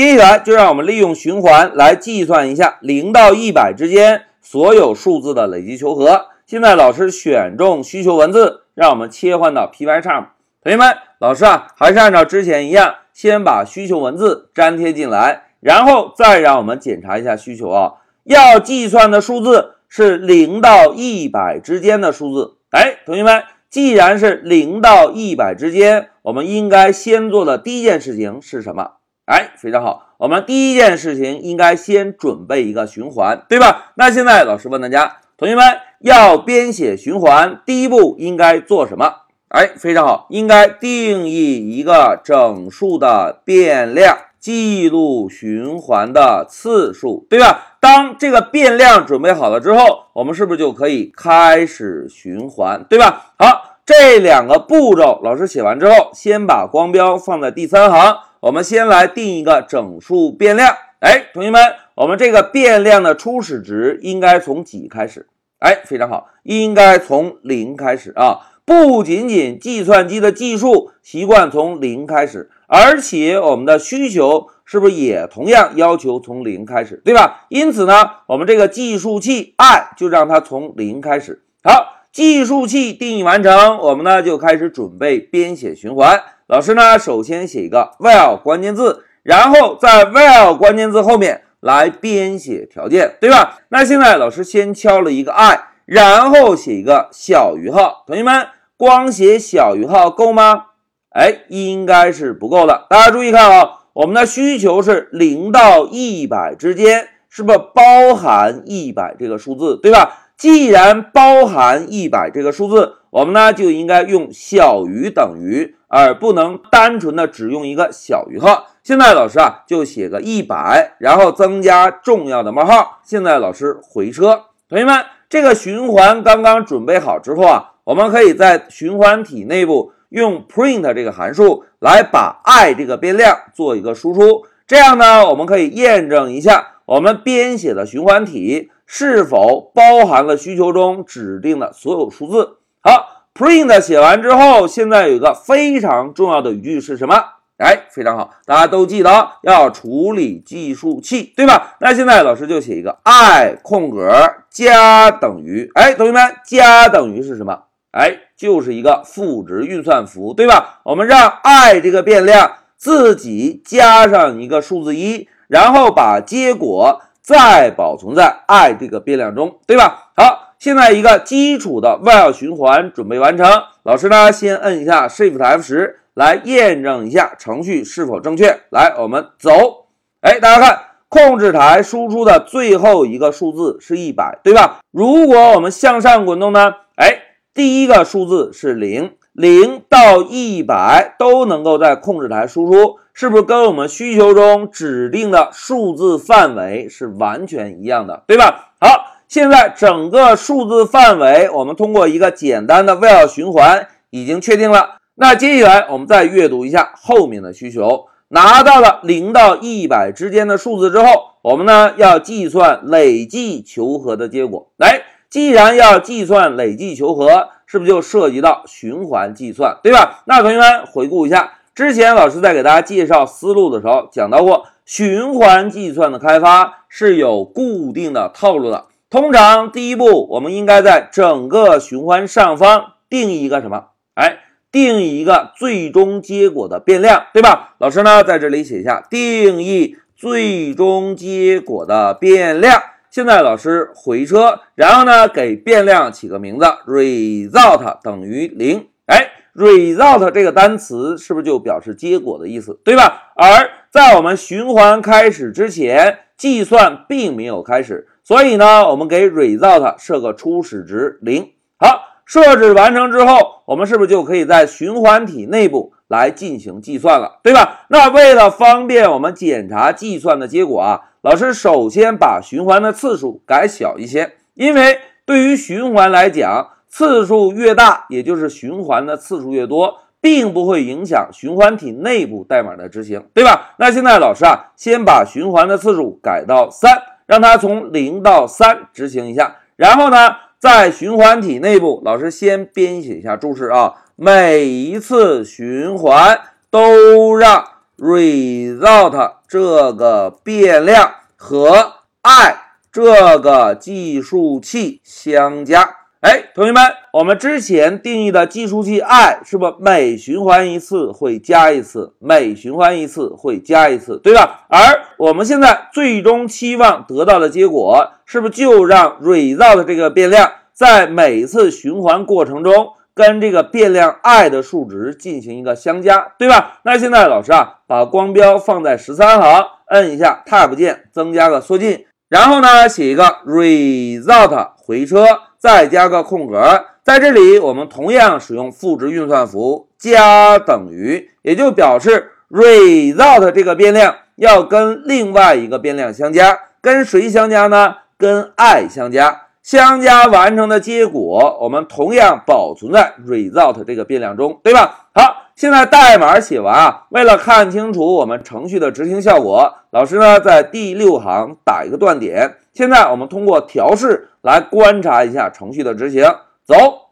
接下来就让我们利用循环来计算一下零到一百之间所有数字的累积求和。现在老师选中需求文字，让我们切换到 Pycharm。同学们，老师啊，还是按照之前一样，先把需求文字粘贴进来，然后再让我们检查一下需求啊。要计算的数字是零到一百之间的数字。哎，同学们，既然是零到一百之间，我们应该先做的第一件事情是什么？哎，非常好，我们第一件事情应该先准备一个循环，对吧？那现在老师问大家，同学们要编写循环，第一步应该做什么？哎，非常好，应该定义一个整数的变量，记录循环的次数，对吧？当这个变量准备好了之后，我们是不是就可以开始循环，对吧？好，这两个步骤老师写完之后，先把光标放在第三行。我们先来定一个整数变量。哎，同学们，我们这个变量的初始值应该从几开始？哎，非常好，应该从零开始啊。不仅仅计算机的计数习惯从零开始，而且我们的需求。是不是也同样要求从零开始，对吧？因此呢，我们这个计数器 i 就让它从零开始。好，计数器定义完成，我们呢就开始准备编写循环。老师呢，首先写一个 while 关键字，然后在 while 关键字后面来编写条件，对吧？那现在老师先敲了一个 i，然后写一个小于号。同学们，光写小于号够吗？哎，应该是不够的。大家注意看啊。我们的需求是零到一百之间，是不是包含一百这个数字，对吧？既然包含一百这个数字，我们呢就应该用小于等于，而不能单纯的只用一个小于号。现在老师啊就写个一百，然后增加重要的冒号。现在老师回车，同学们，这个循环刚刚准备好之后啊，我们可以在循环体内部。用 print 这个函数来把 i 这个变量做一个输出，这样呢，我们可以验证一下我们编写的循环体是否包含了需求中指定的所有数字。好，print 写完之后，现在有一个非常重要的语句是什么？哎，非常好，大家都记得要处理计数器，对吧？那现在老师就写一个 i 空格加等于，哎，同学们，加等于是什么？哎，就是一个赋值运算符，对吧？我们让 i 这个变量自己加上一个数字一，然后把结果再保存在 i 这个变量中，对吧？好，现在一个基础的 while 循环准备完成。老师呢，先摁一下 Shift F 十来验证一下程序是否正确。来，我们走。哎，大家看，控制台输出的最后一个数字是一百，对吧？如果我们向上滚动呢？哎。第一个数字是零，零到一百都能够在控制台输出，是不是跟我们需求中指定的数字范围是完全一样的，对吧？好，现在整个数字范围我们通过一个简单的 while 循环已经确定了。那接下来我们再阅读一下后面的需求，拿到了零到一百之间的数字之后，我们呢要计算累计求和的结果，来。既然要计算累计求和，是不是就涉及到循环计算，对吧？那同学们回顾一下，之前老师在给大家介绍思路的时候讲到过，循环计算的开发是有固定的套路的。通常第一步，我们应该在整个循环上方定义一个什么？哎，定义一个最终结果的变量，对吧？老师呢在这里写一下定义最终结果的变量。现在老师回车，然后呢，给变量起个名字，result 等于零。哎，result 这个单词是不是就表示结果的意思，对吧？而在我们循环开始之前，计算并没有开始，所以呢，我们给 result 设个初始值零。好，设置完成之后，我们是不是就可以在循环体内部来进行计算了，对吧？那为了方便我们检查计算的结果啊。老师首先把循环的次数改小一些，因为对于循环来讲，次数越大，也就是循环的次数越多，并不会影响循环体内部代码的执行，对吧？那现在老师啊，先把循环的次数改到三，让它从零到三执行一下。然后呢，在循环体内部，老师先编写一下注释啊，每一次循环都让 result。这个变量和 i 这个计数器相加。哎，同学们，我们之前定义的计数器 i 是不每循环一次会加一次，每循环一次会加一次，对吧？而我们现在最终期望得到的结果，是不是就让 result 这个变量在每次循环过程中跟这个变量 i 的数值进行一个相加，对吧？那现在老师啊，把光标放在十三行，摁一下 Tab 键，增加个缩进，然后呢，写一个 result 回车。再加个空格，在这里我们同样使用赋值运算符加等于，也就表示 result 这个变量要跟另外一个变量相加，跟谁相加呢？跟 i 相加，相加完成的结果我们同样保存在 result 这个变量中，对吧？好，现在代码写完啊，为了看清楚我们程序的执行效果，老师呢在第六行打一个断点。现在我们通过调试。来观察一下程序的执行，走，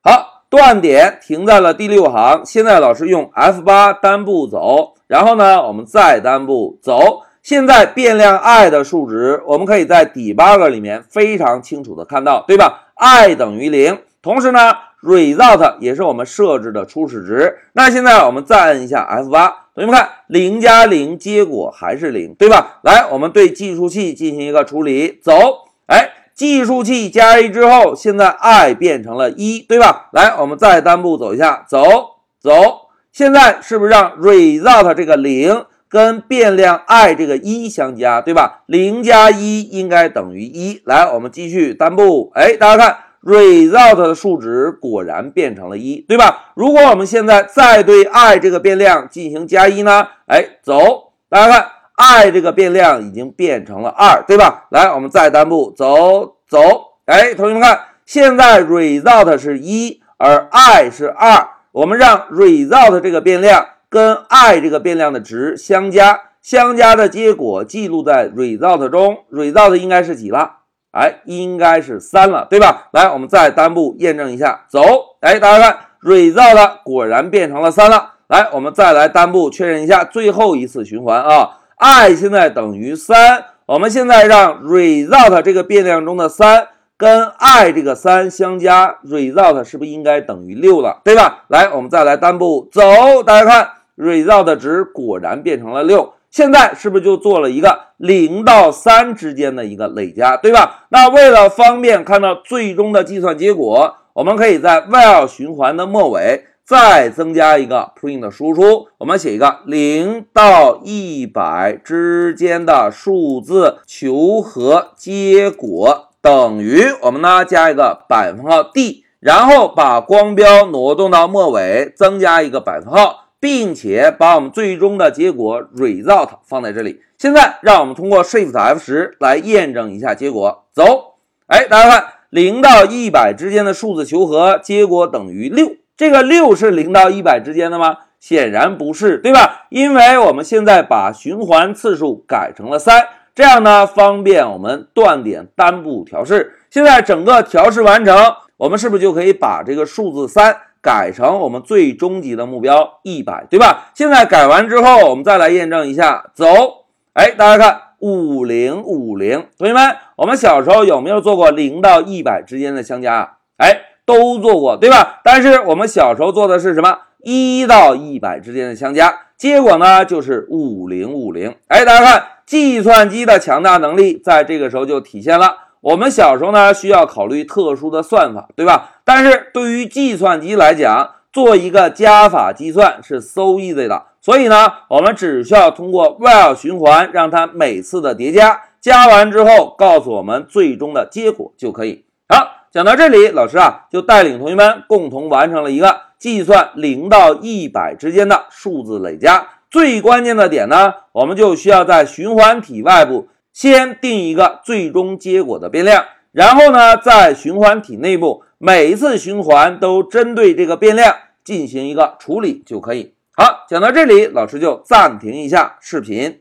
好，断点停在了第六行。现在老师用 F8 单步走，然后呢，我们再单步走。现在变量 i 的数值，我们可以在 debug 里面非常清楚的看到，对吧？i 等于零，同时呢，result 也是我们设置的初始值。那现在我们再按一下 F8，同学们看，零加零，结果还是零，对吧？来，我们对计数器进行一个处理，走，哎。计数器加一之后，现在 i 变成了一，对吧？来，我们再单步走一下，走走。现在是不是让 result 这个零跟变量 i 这个一相加，对吧？零加一应该等于一。来，我们继续单步。哎，大家看，result 的数值果然变成了一，对吧？如果我们现在再对 i 这个变量进行加一呢？哎，走，大家看。i 这个变量已经变成了二，对吧？来，我们再单步走走。哎，同学们看，现在 result 是一，而 i 是二。我们让 result 这个变量跟 i 这个变量的值相加，相加的结果记录在 result 中。result 应该是几了？哎，应该是三了，对吧？来，我们再单步验证一下，走。哎，大家看，result 果然变成了三了。来，我们再来单步确认一下最后一次循环啊。i 现在等于三，我们现在让 result 这个变量中的三跟 i 这个三相加，result 是不是应该等于六了，对吧？来，我们再来单步走，大家看 result 值果然变成了六，现在是不是就做了一个零到三之间的一个累加，对吧？那为了方便看到最终的计算结果，我们可以在 while 循环的末尾。再增加一个 print 的输出，我们写一个零到一百之间的数字求和结果等于我们呢加一个百分号 d，然后把光标挪动到末尾，增加一个百分号，并且把我们最终的结果 result 放在这里。现在让我们通过 Shift F 十来验证一下结果。走，哎，大家看零到一百之间的数字求和结果等于六。这个六是零到一百之间的吗？显然不是，对吧？因为我们现在把循环次数改成了三，这样呢方便我们断点单步调试。现在整个调试完成，我们是不是就可以把这个数字三改成我们最终极的目标一百，对吧？现在改完之后，我们再来验证一下，走，哎，大家看五零五零，同学们，我们小时候有没有做过零到一百之间的相加啊？哎。都做过，对吧？但是我们小时候做的是什么？一到一百之间的相加，结果呢就是五零五零。哎，大家看，计算机的强大能力在这个时候就体现了。我们小时候呢需要考虑特殊的算法，对吧？但是对于计算机来讲，做一个加法计算是 so easy 的。所以呢，我们只需要通过 while 循环，让它每次的叠加，加完之后告诉我们最终的结果就可以。好。讲到这里，老师啊就带领同学们共同完成了一个计算零到一百之间的数字累加。最关键的点呢，我们就需要在循环体外部先定一个最终结果的变量，然后呢，在循环体内部每一次循环都针对这个变量进行一个处理就可以。好，讲到这里，老师就暂停一下视频。